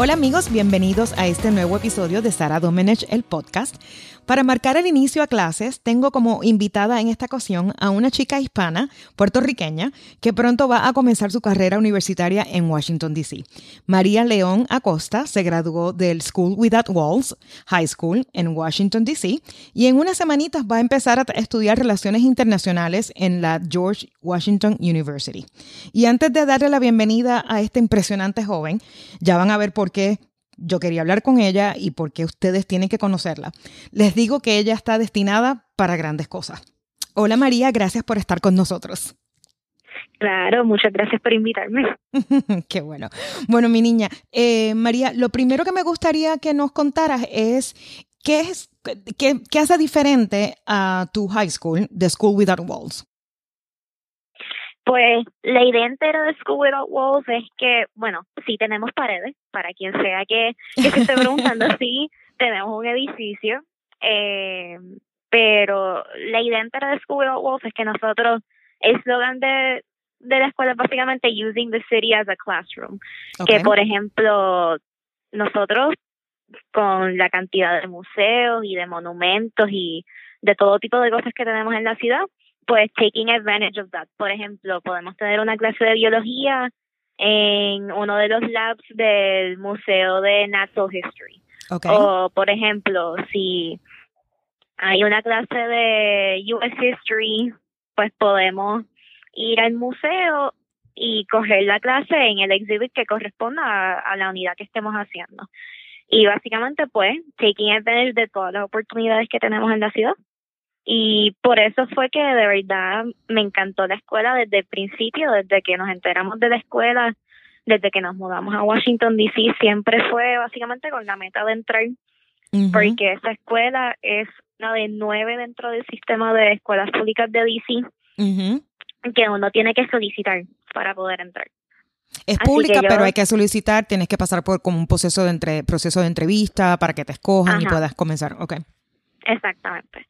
Hola amigos, bienvenidos a este nuevo episodio de Sara Domenech, el podcast. Para marcar el inicio a clases, tengo como invitada en esta ocasión a una chica hispana, puertorriqueña, que pronto va a comenzar su carrera universitaria en Washington, D.C. María León Acosta se graduó del School Without Walls High School en Washington, D.C. y en unas semanitas va a empezar a estudiar relaciones internacionales en la George Washington University. Y antes de darle la bienvenida a esta impresionante joven, ya van a ver por qué yo quería hablar con ella y por qué ustedes tienen que conocerla. Les digo que ella está destinada para grandes cosas. Hola María, gracias por estar con nosotros. Claro, muchas gracias por invitarme. Qué bueno. Bueno, mi niña, eh, María, lo primero que me gustaría que nos contaras es qué es qué, qué hace diferente a tu high school de School Without Walls. Pues la idea entera de School Without Walls es que, bueno, sí tenemos paredes, para quien sea que, que se esté preguntando, sí, tenemos un edificio, eh, pero la idea entera de School Without Walls es que nosotros, el slogan de, de la escuela es básicamente using the city as a classroom, que por ejemplo, nosotros con la cantidad de museos y de monumentos y de todo tipo de cosas que tenemos en la ciudad, pues taking advantage of that. Por ejemplo, podemos tener una clase de biología en uno de los labs del Museo de Natural History. O, por ejemplo, si hay una clase de US History, pues podemos ir al museo y coger la clase en el exhibit que corresponda a la unidad que estemos haciendo. Y básicamente, pues, taking advantage de todas las oportunidades que tenemos en la ciudad. Y por eso fue que de verdad me encantó la escuela desde el principio, desde que nos enteramos de la escuela, desde que nos mudamos a Washington, D.C., siempre fue básicamente con la meta de entrar, porque esa escuela es una de nueve dentro del sistema de escuelas públicas de D.C., que uno tiene que solicitar para poder entrar. Es pública, pero hay que solicitar, tienes que pasar por como un proceso de entre, proceso de entrevista para que te escojan y puedas comenzar. Okay. Exactamente.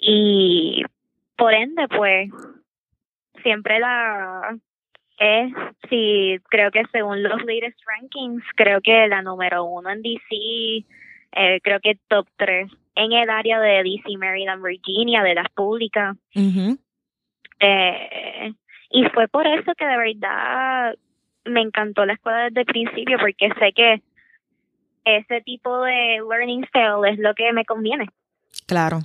Y por ende, pues, siempre la es, sí, creo que según los latest rankings, creo que la número uno en DC, eh, creo que top tres en el área de DC, Maryland, Virginia, de las públicas. eh, y fue por eso que de verdad me encantó la escuela desde el principio, porque sé que ese tipo de learning style es lo que me conviene. Claro.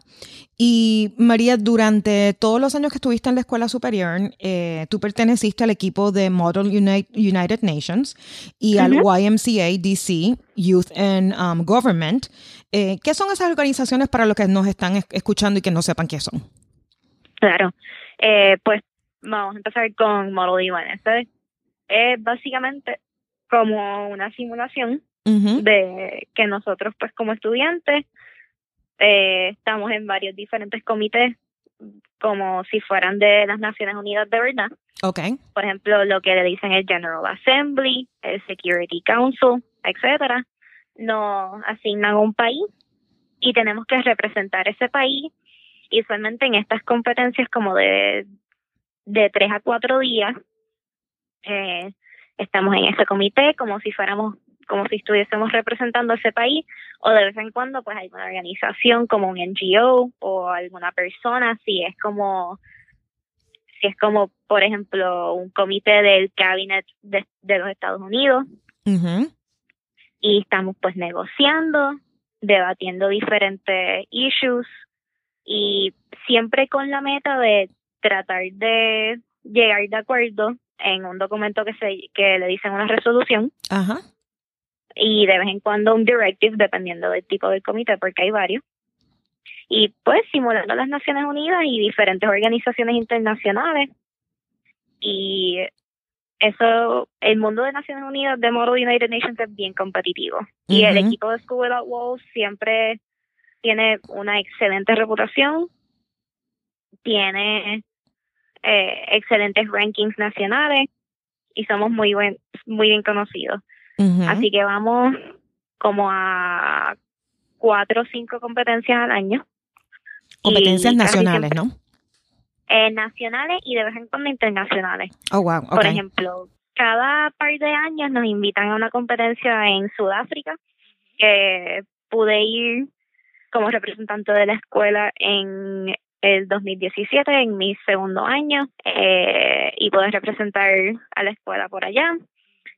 Y María, durante todos los años que estuviste en la escuela superior, eh, tú perteneciste al equipo de Model United Nations y al YMCA DC, Youth and um, Government. Eh, ¿Qué son esas organizaciones para los que nos están escuchando y que no sepan qué son? Claro. Eh, pues vamos a empezar con Model UN. es básicamente como una simulación de que nosotros, pues como estudiantes, eh, estamos en varios diferentes comités, como si fueran de las Naciones Unidas de verdad. Okay. Por ejemplo, lo que le dicen el General Assembly, el Security Council, etcétera. Nos asignan un país y tenemos que representar ese país. Y usualmente en estas competencias como de, de tres a cuatro días, eh, estamos en ese comité como si fuéramos como si estuviésemos representando ese país o de vez en cuando pues alguna organización como un NGO o alguna persona si es como si es como por ejemplo un comité del cabinet de, los Estados Unidos. Y estamos pues negociando debatiendo diferentes issues y siempre con la meta de tratar de llegar de acuerdo en un documento que se que le dicen una resolución. Ajá y de vez en cuando un directive dependiendo del tipo del comité porque hay varios. Y pues simulando las Naciones Unidas y diferentes organizaciones internacionales. Y eso el mundo de Naciones Unidas de Model United Nations es bien competitivo. Y el equipo de School Without Walls siempre tiene una excelente reputación. Tiene eh, excelentes rankings nacionales. Y somos muy buen, muy bien conocidos Así que vamos como a cuatro o cinco competencias al año. Competencias nacionales, ¿no? Eh, nacionales y de vez en cuando internacionales. Oh, wow. Por ejemplo, cada par de años nos invitan a una competencia en Sudáfrica, que pude ir como representante de la escuela en el 2017, en mi segundo año, eh, y pude representar a la escuela por allá.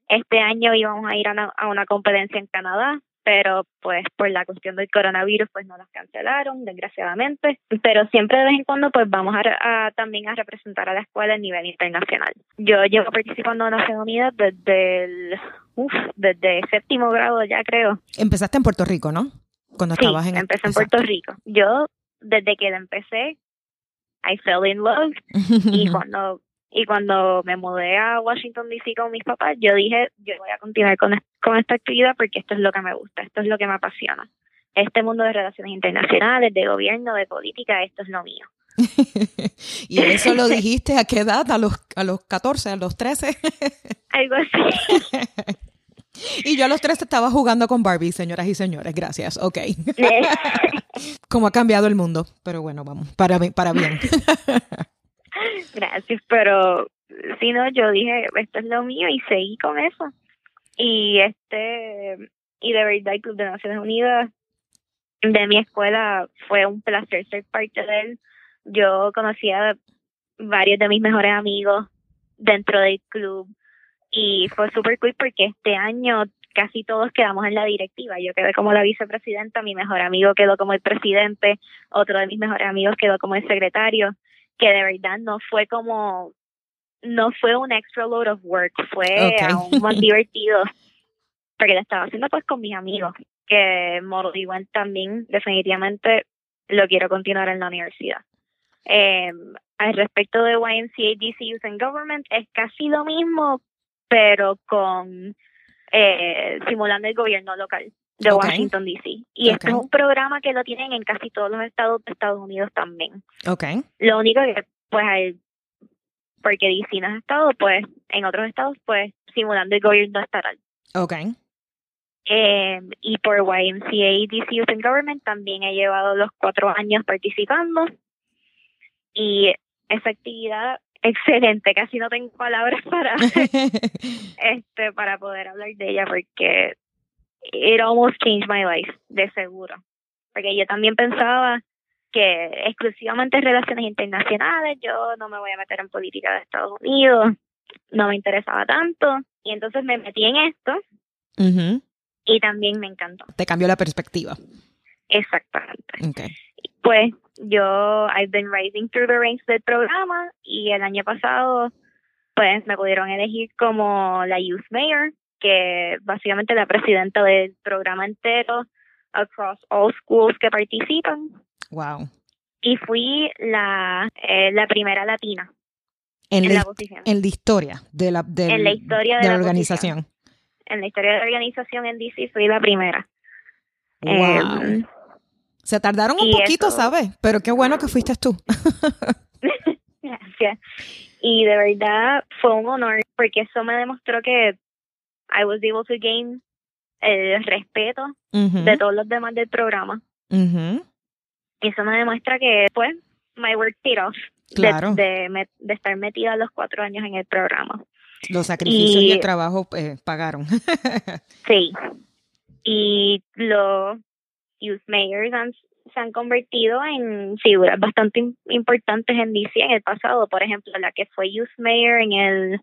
Este año íbamos a ir a una competencia en Canadá, pero pues por la cuestión del coronavirus pues no las cancelaron desgraciadamente. Pero siempre de vez en cuando pues vamos a, también a representar a la escuela a nivel internacional. Yo llevo participando en Naciones Unidas desde el uf, desde séptimo grado ya creo. Empezaste en Puerto Rico ¿no? cuando estabas en empecé en Puerto Rico. Yo desde que la empecé I fell in love. Y cuando y cuando me mudé a Washington DC con mis papás, yo dije, yo voy a continuar con, con esta actividad porque esto es lo que me gusta, esto es lo que me apasiona. Este mundo de relaciones internacionales, de gobierno, de política, esto es lo mío. ¿Y eso lo dijiste a qué edad? ¿A los, a los 14, a los 13? Algo así. Y yo a los 13 estaba jugando con Barbie, señoras y señores. Gracias. Ok. Como ha cambiado el mundo. Pero bueno, vamos. Para, para bien. Gracias, pero si no, yo dije, esto es lo mío y seguí con eso. Y este, y de verdad el Club de Naciones Unidas de mi escuela fue un placer ser parte de él. Yo conocí a varios de mis mejores amigos dentro del club y fue súper cool porque este año casi todos quedamos en la directiva. Yo quedé como la vicepresidenta, mi mejor amigo quedó como el presidente, otro de mis mejores amigos quedó como el secretario que de verdad no fue como, no fue un extra load of work, fue aún más divertido, porque lo estaba haciendo pues con mis amigos, que igual también definitivamente lo quiero continuar en la universidad. Eh, al respecto de YMCA DC Youth and Government, es casi lo mismo, pero con eh, simulando el gobierno local de Washington DC. Y este es un programa que lo tienen en casi todos los estados de Estados Unidos también. Okay. Lo único que, pues, hay, porque DC no es estado, pues, en otros estados, pues, simulando el gobierno estatal. Okay. Eh, y por YMCA DC Youth and Government también he llevado los cuatro años participando. Y esa actividad excelente, casi no tengo palabras para este para poder hablar de ella porque it almost changed my life, de seguro. Porque yo también pensaba que exclusivamente relaciones internacionales, yo no me voy a meter en política de Estados Unidos, no me interesaba tanto. Y entonces me metí en esto y también me encantó. Te cambió la perspectiva. Exactamente. Okay. Pues yo, I've been rising through the ranks del programa y el año pasado, pues me pudieron elegir como la Youth Mayor que básicamente la presidenta del programa entero across all schools que participan. Wow. Y fui la, eh, la primera latina en, la, posición. En la historia de la, en la, historia de, la, organización. En la historia de la organización en DC fui la primera. Wow. Em, Se tardaron un poquito, ¿sabes? Pero qué bueno que fuiste tú. Gracias. Y de verdad fue un honor porque eso me demostró que I was able to gain el respeto de todos los demás del programa. Y eso me demuestra que, pues, my work paid off. Claro. De, de, estar metida los cuatro años en el programa. Los sacrificios y, el trabajo eh, pagaron. sí. Y los youth mayors se han convertido en figuras bastante importantes en DC en el pasado. Por ejemplo, la que fue youth mayor en el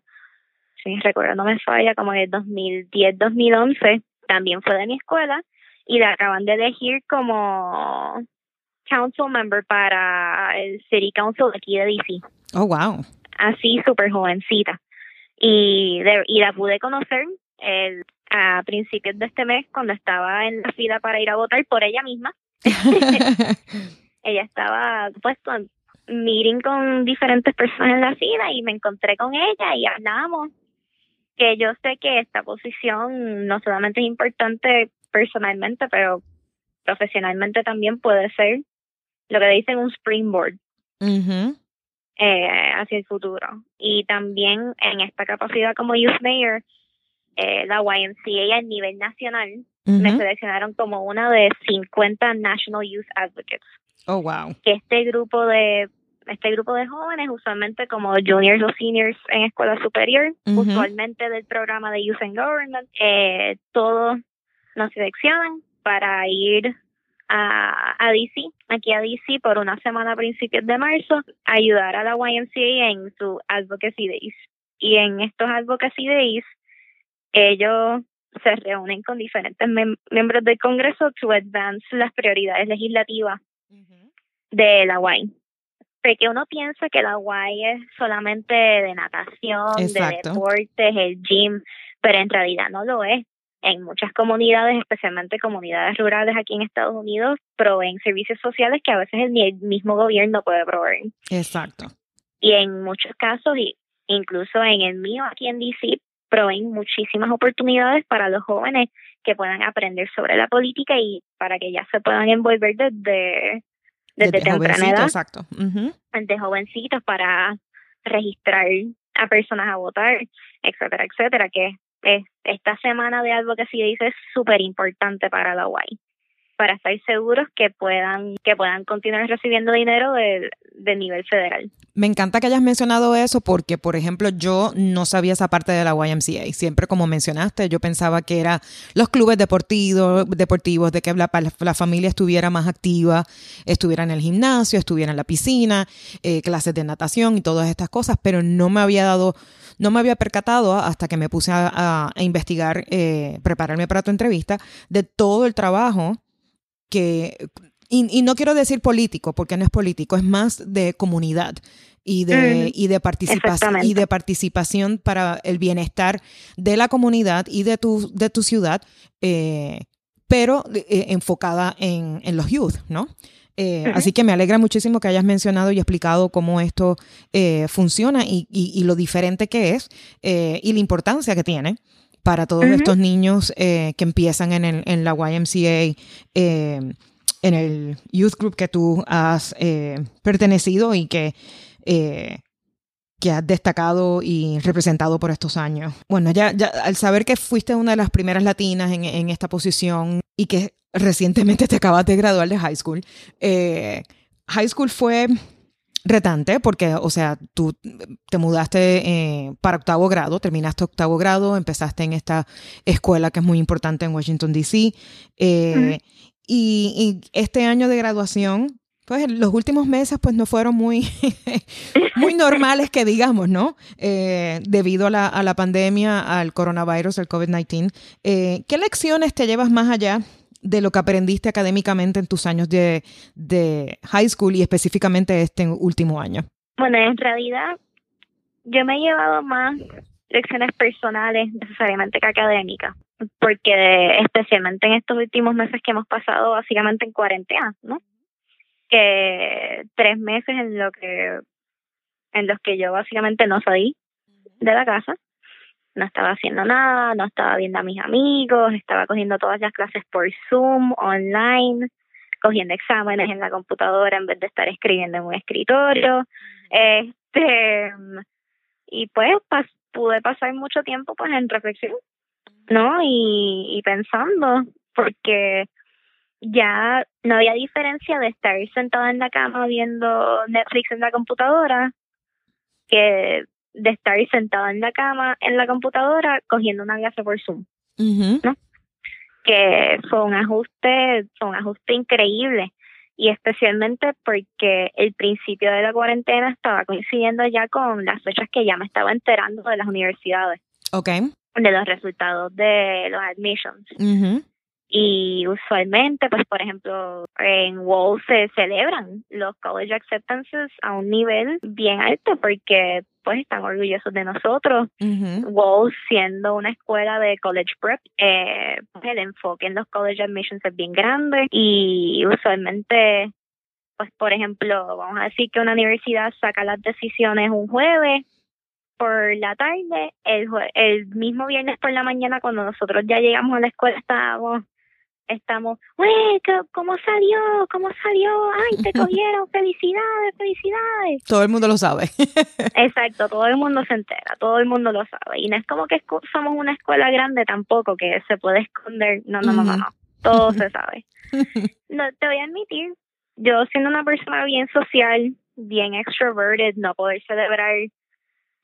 si recuerdo no me falla, como en el 2010-2011, también fue de mi escuela y la acaban de elegir como council member para el City Council de aquí de DC. Oh, wow. Así, súper jovencita. Y, y la pude conocer el, a principios de este mes cuando estaba en la fila para ir a votar por ella misma. ella estaba pues meeting con diferentes personas en la fila y me encontré con ella y hablamos que yo sé que esta posición no solamente es importante personalmente, pero profesionalmente también puede ser lo que dicen un springboard eh, hacia el futuro. Y también en esta capacidad como Youth Mayor, eh, la YMCA a nivel nacional me seleccionaron como una de 50 National Youth Advocates. Oh, wow. Que este grupo de este grupo de jóvenes, usualmente como juniors o seniors en escuela superior, usualmente del programa de Youth and Government, eh, todos nos seleccionan para ir a, a DC, aquí a DC por una semana a principios de marzo, ayudar a la YMCA en su Advocacy Days. Y en estos Advocacy Days, ellos se reúnen con diferentes miembros del Congreso to advance las prioridades legislativas de la UAI. Porque uno piensa que la UAI es solamente de natación, de deportes, el gym, pero en realidad no lo es. En muchas comunidades, especialmente comunidades rurales aquí en Estados Unidos, proveen servicios sociales que a veces el, el mismo gobierno puede proveer. Exacto. Y en muchos casos, y incluso en el mío aquí en DC, proveen muchísimas oportunidades para los jóvenes que puedan aprender sobre la política y para que ya se puedan envolver desde, desde, temprana edad, exacto. desde jovencitos para registrar a personas a votar, etcétera, etcétera, que es, esta semana de sí dice es súper importante para la UAI para estar seguros que puedan que puedan continuar recibiendo dinero del, nivel federal. Me encanta que hayas mencionado eso porque, por ejemplo, yo no sabía esa parte de la YMCA. Siempre, como mencionaste, yo pensaba que era los clubes deportivos, deportivos de que la, la familia estuviera más activa, estuviera en el gimnasio, estuviera en la piscina, eh, clases de natación y todas estas cosas, pero no me había dado no me había percatado hasta que me puse a, investigar, eh, prepararme para tu entrevista, de todo el trabajo que, y, no quiero decir político, porque no es político, es más de comunidad y de, y de participación y de participación para el bienestar de la comunidad y de tu, de tu ciudad, eh, pero eh, enfocada en, en, los youth, ¿no? Eh, así que me alegra muchísimo que hayas mencionado y explicado cómo esto funciona y, y, lo diferente que es y la importancia que tiene para todos estos niños que empiezan en, el, en la YMCA, en el youth group que tú has eh, pertenecido y que, que has destacado y representado por estos años. Bueno, ya, ya al saber que fuiste una de las primeras latinas en, en esta posición y que recientemente te acabas de graduar de high school, high school fue retante porque, o sea, tú te mudaste eh, para octavo grado, terminaste octavo grado, empezaste en esta escuela que es muy importante en Washington, D.C. Eh, y, este año de graduación, pues los últimos meses pues no fueron muy, muy normales que digamos, ¿no? Eh, debido a la, pandemia, al coronavirus, al COVID-19. ¿Qué lecciones te llevas más allá de lo que aprendiste académicamente en tus años de, de high school y específicamente este último año? Bueno, en realidad yo me he llevado más lecciones personales necesariamente que académicas, porque especialmente en estos últimos meses que hemos pasado básicamente en cuarentena, ¿no? Que tres meses en lo que en los que yo básicamente no salí de la casa no estaba haciendo nada, no estaba viendo a mis amigos, estaba cogiendo todas las clases por Zoom, online, cogiendo exámenes en la computadora en vez de estar escribiendo en un escritorio. Este y pues pude pasar mucho tiempo pues en reflexión, ¿no? Y, y pensando, porque ya no había diferencia de estar sentada en la cama viendo Netflix en la computadora que de estar sentada en la cama, en la computadora, cogiendo una clase por Zoom, ¿no? Que fue un ajuste, fue un ajuste increíble y especialmente porque el principio de la cuarentena estaba coincidiendo ya con las fechas que ya me estaba enterando de las universidades. Okay. De los resultados de los admissions. Y usualmente, pues por ejemplo, en WOW se celebran los college acceptances a un nivel bien alto porque pues están orgullosos de nosotros. Uh siendo una escuela de college prep, eh, pues el enfoque en los college admissions es bien grande y usualmente, pues por ejemplo, vamos a decir que una universidad saca las decisiones un jueves por la tarde, el, el mismo viernes por la mañana cuando nosotros ya llegamos a la escuela estábamos estamos, ¡Uy! ¿Cómo salió? ¿Cómo salió? ¡Ay, te cogieron! ¡Felicidades, felicidades! Todo el mundo lo sabe. Exacto, todo el mundo se entera, todo el mundo lo sabe. Y no es como que somos una escuela grande tampoco que se puede esconder. No, no, no, no, no. Todo se sabe. No, te voy a admitir, yo siendo una persona bien social bien extroverted, no poder celebrar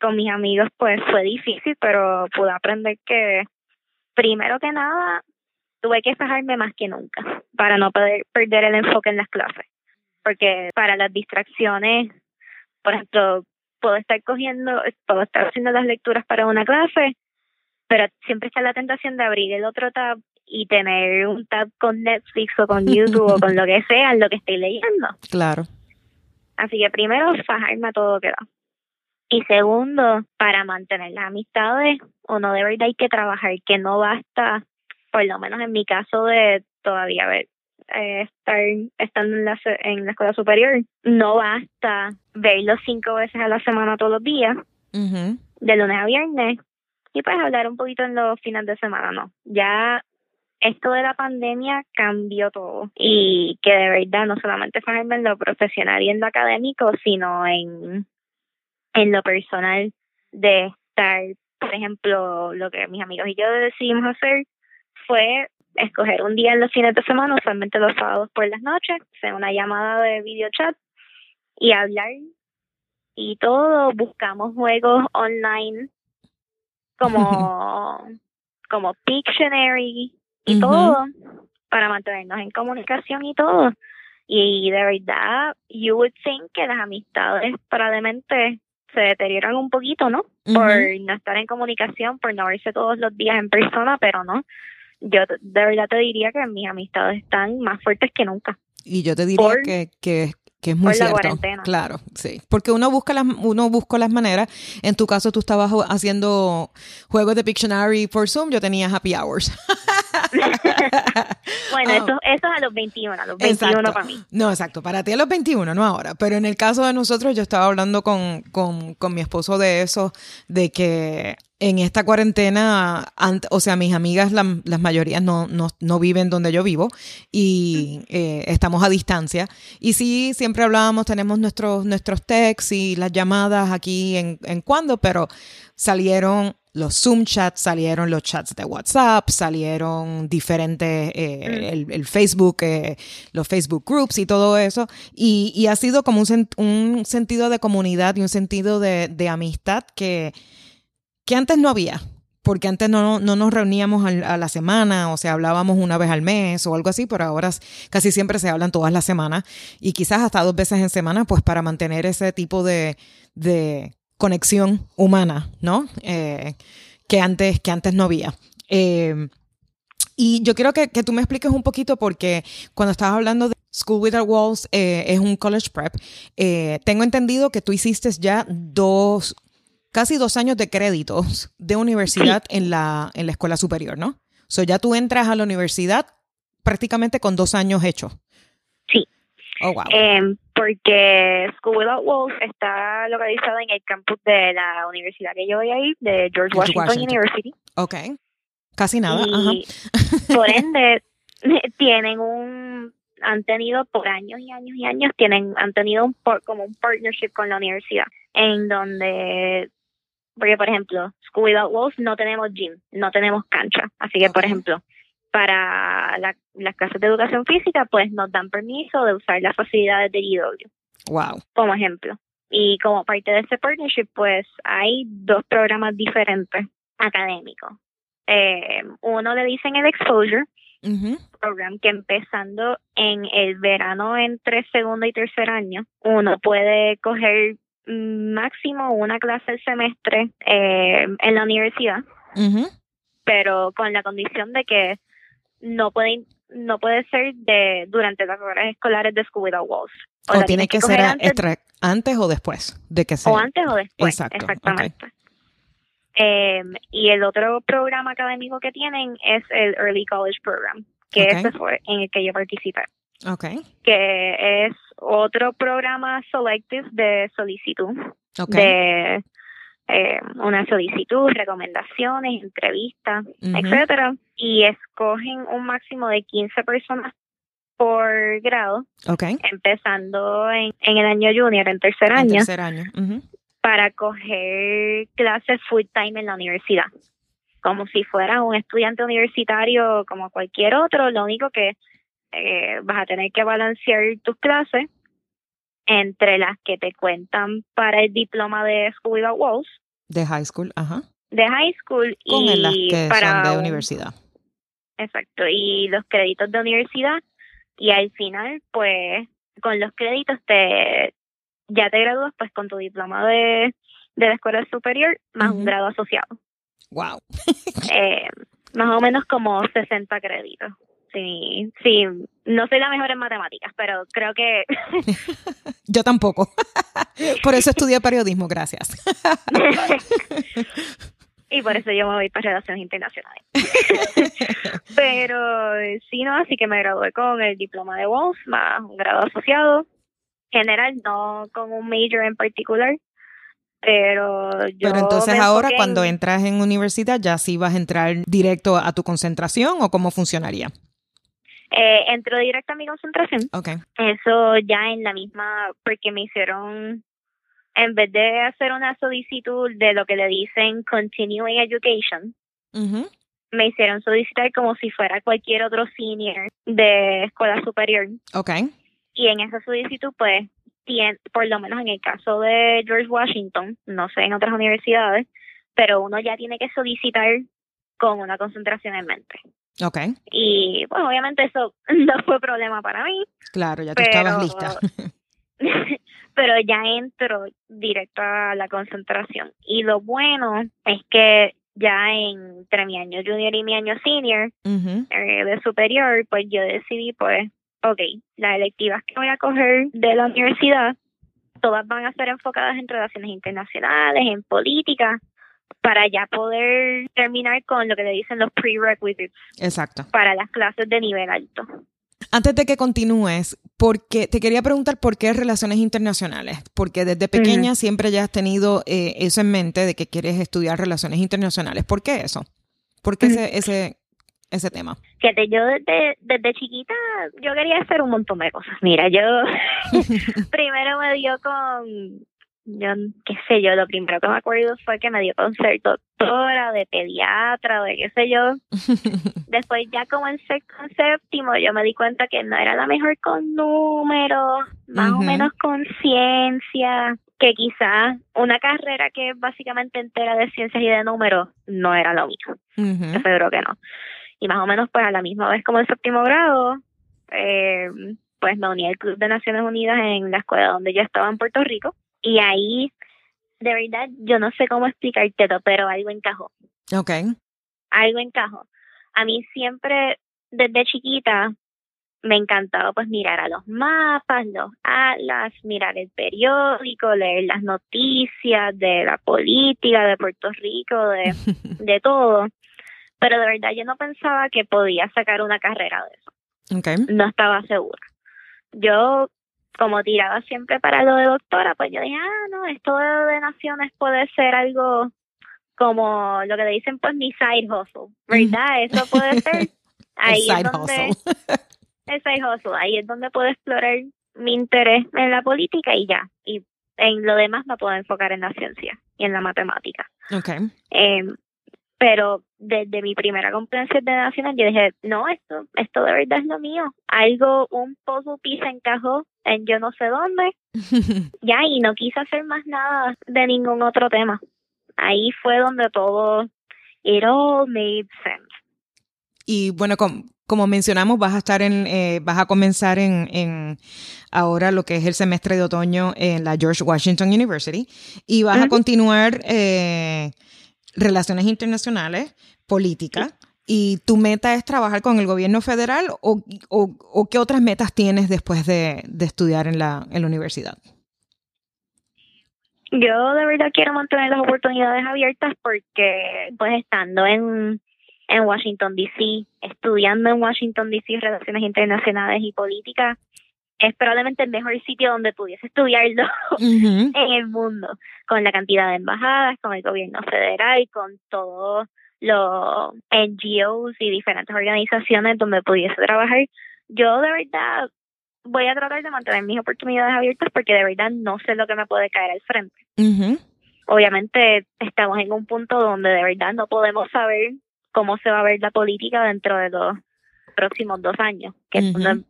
con mis amigos, pues fue difícil, pero pude aprender que primero que nada tuve que fijarme más que nunca para no poder perder el enfoque en las clases. Porque para las distracciones, por ejemplo, puedo estar cogiendo, puedo estar haciendo las lecturas para una clase, pero siempre está la tentación de abrir el otro tab y tener un tab con Netflix o con YouTube o con lo que sea en lo que estoy leyendo. Claro. Así que primero, fajarme a todo que da. Y segundo, para mantener las amistades, uno de verdad hay que trabajar, que no basta, por lo menos en mi caso de todavía ver, eh, estar estando en la, en la escuela superior, no basta verlos cinco veces a la semana todos los días, de lunes a viernes, y pues hablar un poquito en los fines de semana, no. Ya esto de la pandemia cambió todo y que de verdad no solamente fue en lo profesional y en lo académico, sino en en lo personal de estar, por ejemplo, lo que mis amigos y yo decidimos hacer fue escoger un día en los fines de semana, usualmente los sábados por las noches, hacer una llamada de video chat y hablar y todo, buscamos juegos online como como Pictionary y todo para mantenernos en comunicación y todo. Y de verdad, you would think que las amistades probablemente se deterioran un poquito, ¿no? Por no estar en comunicación, por no verse todos los días en persona, pero no. Yo de verdad te diría que mis amistades están más fuertes que nunca. Y yo te diría que, que, que es muy cierto. Claro, sí. Porque uno busca las, uno busca las maneras. En tu caso, tú estabas haciendo juegos de Pictionary por Zoom, yo tenía happy hours. bueno, eso, eso es a los 21, a los 21 para mí. No, exacto, para ti a los 21, no ahora. Pero en el caso de nosotros, yo estaba hablando con, con, con mi esposo de eso, de que en esta cuarentena, o sea, mis amigas, las mayorías no, no, no, viven donde yo vivo y eh, estamos a distancia. Y sí, siempre hablábamos, tenemos nuestros, nuestros texts y las llamadas aquí en, en cuando, pero salieron los Zoom chats, salieron los chats de WhatsApp, salieron diferentes, eh, mm. el, Facebook, eh, los Facebook groups y todo eso. Y, y ha sido como un, un, sentido de comunidad y un sentido de, de amistad que que antes no había, porque antes no, no nos reuníamos a la semana o se hablábamos una vez al mes o algo así, pero ahora casi siempre se hablan todas las semanas y quizás hasta dos veces en semana, pues para mantener ese tipo de, de conexión humana, ¿no? Eh, que, antes, que antes no había. Eh, y yo quiero que, que, tú me expliques un poquito porque cuando estabas hablando de School Without Walls eh, es un college prep, tengo entendido que tú hiciste ya dos casi dos años de créditos de universidad en, la, en la escuela superior, ¿no? So ya tú entras a la universidad prácticamente con dos años hechos. Sí. Oh, wow. Porque School Without Walls está localizada en el campus de la universidad que yo voy ahí, de George Washington, University. Ok. Casi nada. Y por ende, tienen un han tenido por años y años y años tienen han tenido un como un partnership con la universidad en donde porque, por ejemplo, School Without Walls no tenemos gym, no tenemos cancha. Así que, por ejemplo, para las clases de educación física, pues nos dan permiso de usar las facilidades de GW. Wow. Como ejemplo. Y como parte de ese partnership, pues hay dos programas diferentes académicos. Eh, uno le dicen el Exposure, program que empezando en el verano entre segundo y tercer año, uno puede coger máximo una clase al semestre eh, en la universidad, pero con la condición de que no puede no puede ser de durante las horas escolares de Without Walls. O, tiene que, ser antes, o después de que sea. O antes o después, exactamente. Em, y el otro programa académico que tienen es el Early College Program, que ese fue en el que yo participé. Okay. Que es otro programa selective de solicitud. De eh, una solicitud, recomendaciones, entrevistas, etcétera. Y escogen un máximo de 15 personas por grado. Okay. Empezando en, en el año junior, en tercer año. tercer año. Para coger clases full time en la universidad. Como si fuera un estudiante universitario como cualquier otro. Lo único que eh, vas a tener que balancear tus clases entre las que te cuentan para el diploma de School Without Walls. De high school, ajá. De high school Con y las que para son de un- universidad. Exacto, y los créditos de universidad. Y al final, pues, con los créditos te ya te gradúas pues con tu diploma de, de la escuela superior más un grado asociado. Wow. Eh, más o menos como 60 créditos. Sí, sí, no soy la mejor en matemáticas, pero creo que Yo tampoco. Por eso estudié periodismo, gracias. y por eso yo me voy para relaciones internacionales. Pero sí, no, así que me gradué con el diploma de Walls más un grado asociado. General, no con un major en particular. Pero yo. Pero entonces me ahora cuando en- entras en universidad ya sí vas a entrar directo a tu concentración o cómo funcionaría. Eh, entro directo a mi concentración. Ok. Eso ya en la misma, porque me hicieron, en vez de hacer una solicitud de lo que le dicen continuing education, me hicieron solicitar como si fuera cualquier otro senior de escuela superior. Ok. Y en esa solicitud, pues, tien- por lo menos en el caso de George Washington, no sé en otras universidades, pero uno ya tiene que solicitar con una concentración en mente. Ok. Y, pues, obviamente eso no fue problema para mí. Claro, ya tú Pero- estabas lista. pero ya entro directo a la concentración. Y lo bueno es que ya entre mi año junior y mi año senior eh, de superior, pues yo decidí, pues, ok, las electivas que voy a coger de la universidad, todas van a ser enfocadas en relaciones internacionales, en política, para ya poder terminar con lo que le dicen los prerequisites Exacto. para las clases de nivel alto. Antes de que continúes, porque te quería preguntar por qué relaciones internacionales, porque desde pequeña siempre ya has tenido eh, eso en mente de que quieres estudiar relaciones internacionales. ¿Por qué eso? ¿Por qué ese, ese, ese tema? Fíjate, yo desde, desde chiquita, yo quería hacer un montón de cosas. Mira, yo primero me dio con, yo qué sé yo, lo primero que me acuerdo fue que me dio con ser doctora, de pediatra, de qué sé yo. Después ya como en sexto, séptimo, yo me di cuenta que no era la mejor con números, más o menos con ciencia, que quizás una carrera que es básicamente entera de ciencias y de números no era lo mío. Yo seguro que no. Y más o menos pues a la misma vez como en séptimo grado, eh, pues me uní al Club de Naciones Unidas en la escuela donde yo estaba en Puerto Rico. Y ahí, de verdad, yo no sé cómo explicártelo, pero algo encajó. Ok. Algo encajó. A mí siempre, desde chiquita, me encantaba pues mirar a los mapas, los atlas, mirar el periódico, leer las noticias de la política de Puerto Rico, de, de todo. Pero de verdad yo no pensaba que podía sacar una carrera de eso. Ok. No estaba segura. Yo, como tiraba siempre para lo de doctora, pues yo dije, ah, no, esto de, naciones puede ser algo como lo que le dicen, pues mi side hustle, ¿verdad? Eso puede ser. Ahí El es donde, hustle. el side hustle, ahí es donde puedo explorar mi interés en la política y ya. Y en lo demás me puedo enfocar en la ciencia y en la matemática. Ok. Eh, pero desde mi primera competencia de nacional yo dije, no, esto, esto de verdad es lo mío. Algo, un puzzle piece encajó en yo no sé dónde, ya, y no quise hacer más nada de ningún otro tema. Ahí fue donde todo, it all made sense. Y bueno, com- como mencionamos, vas a estar en, eh, vas a comenzar en, en ahora lo que es el semestre de otoño en la George Washington University y vas a continuar eh, relaciones internacionales, política. ¿Y tu meta es trabajar con el gobierno federal o, o- qué otras metas tienes después de, de estudiar en la, en la universidad? Yo de verdad quiero mantener las oportunidades abiertas porque pues estando en, en Washington DC, estudiando en Washington DC relaciones internacionales y política, es probablemente el mejor sitio donde pudiese estudiarlo en el mundo, con la cantidad de embajadas, con el gobierno federal, con todos los NGOs y diferentes organizaciones donde pudiese trabajar. Yo de verdad voy a tratar de mantener mis oportunidades abiertas porque de verdad no sé lo que me puede caer al frente. Obviamente estamos en un punto donde de verdad no podemos saber cómo se va a ver la política dentro de los próximos dos años, que me,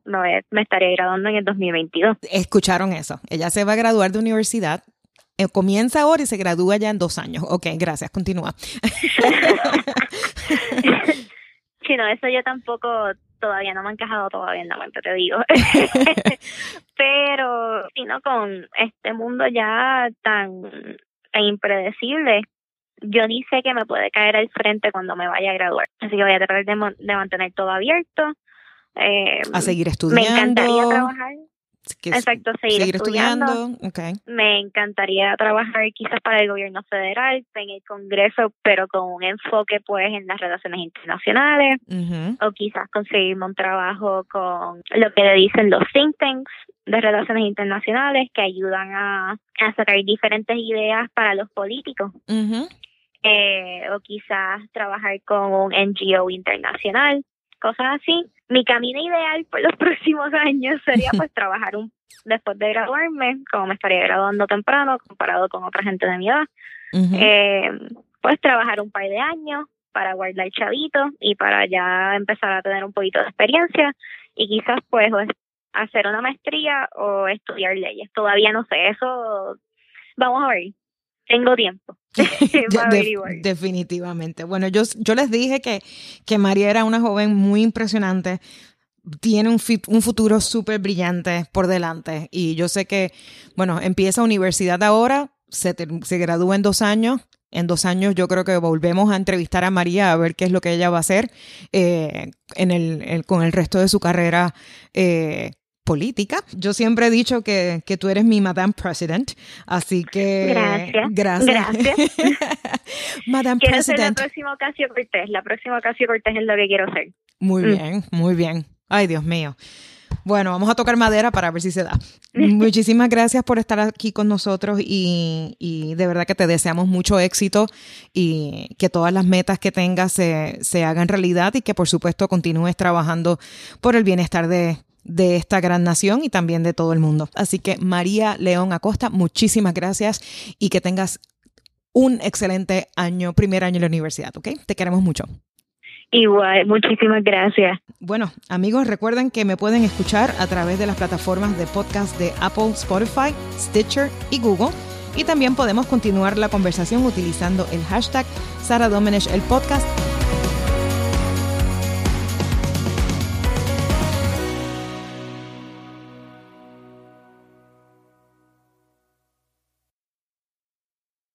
me estaría graduando en el 2022. Escucharon eso. Ella se va a graduar de universidad eh, comienza ahora y se gradúa ya en dos años. Ok, gracias, continúa. sí, no, eso yo tampoco todavía no me ha encajado todavía en la mente, te digo. Pero, sino con este mundo ya tan, tan impredecible, yo ni sé que me puede caer al frente cuando me vaya a graduar. Así que voy a tratar de, mantener todo abierto. Eh, a seguir estudiando. Me encantaría trabajar. Exacto, seguir, estudiando. Me encantaría trabajar quizás para el gobierno federal, en el Congreso, pero con un enfoque pues en las relaciones internacionales, o quizás conseguirme un trabajo con lo que le dicen los think tanks de relaciones internacionales que ayudan a, a sacar diferentes ideas para los políticos. Eh, o quizás trabajar con un NGO internacional cosas así. Mi camino ideal por los próximos años sería pues trabajar un después de graduarme, como me estaría graduando temprano comparado con otra gente de mi edad, eh, pues trabajar un par de años para guardar chavito y para ya empezar a tener un poquito de experiencia y quizás pues hacer una maestría o estudiar leyes. Todavía no sé, eso vamos a ver tengo tiempo. definitivamente. Bueno, yo, yo les dije que, que María era una joven muy impresionante, tiene un, un futuro súper brillante por delante y yo sé que, bueno, empieza universidad ahora, se, se gradúa en dos años. En dos años yo creo que volvemos a entrevistar a María a ver qué es lo que ella va a hacer eh, en el, con el resto de su carrera eh, política. Yo siempre he dicho que, que, tú eres mi Madame President, así que gracias. Gracias. gracias. Madame quiero President. Ser la próxima Ocasio Cortés. La próxima Ocasio Cortés es lo que quiero ser. Muy mm. bien, muy bien. Ay, Dios mío. Bueno, vamos a tocar madera para ver si se da. Muchísimas gracias por estar aquí con nosotros y, y, de verdad que te deseamos mucho éxito y que todas las metas que tengas se, se hagan realidad y que por supuesto continúes trabajando por el bienestar de, de esta gran nación y también de todo el mundo. Así que María León Acosta, muchísimas gracias y que tengas un excelente año, primer año en la universidad, ¿ok? Te queremos mucho. Igual, muchísimas gracias. Bueno, amigos, recuerden que me pueden escuchar a través de las plataformas de podcast de Apple, Spotify, Stitcher y Google. Y también podemos continuar la conversación utilizando el hashtag Sara Domenech el podcast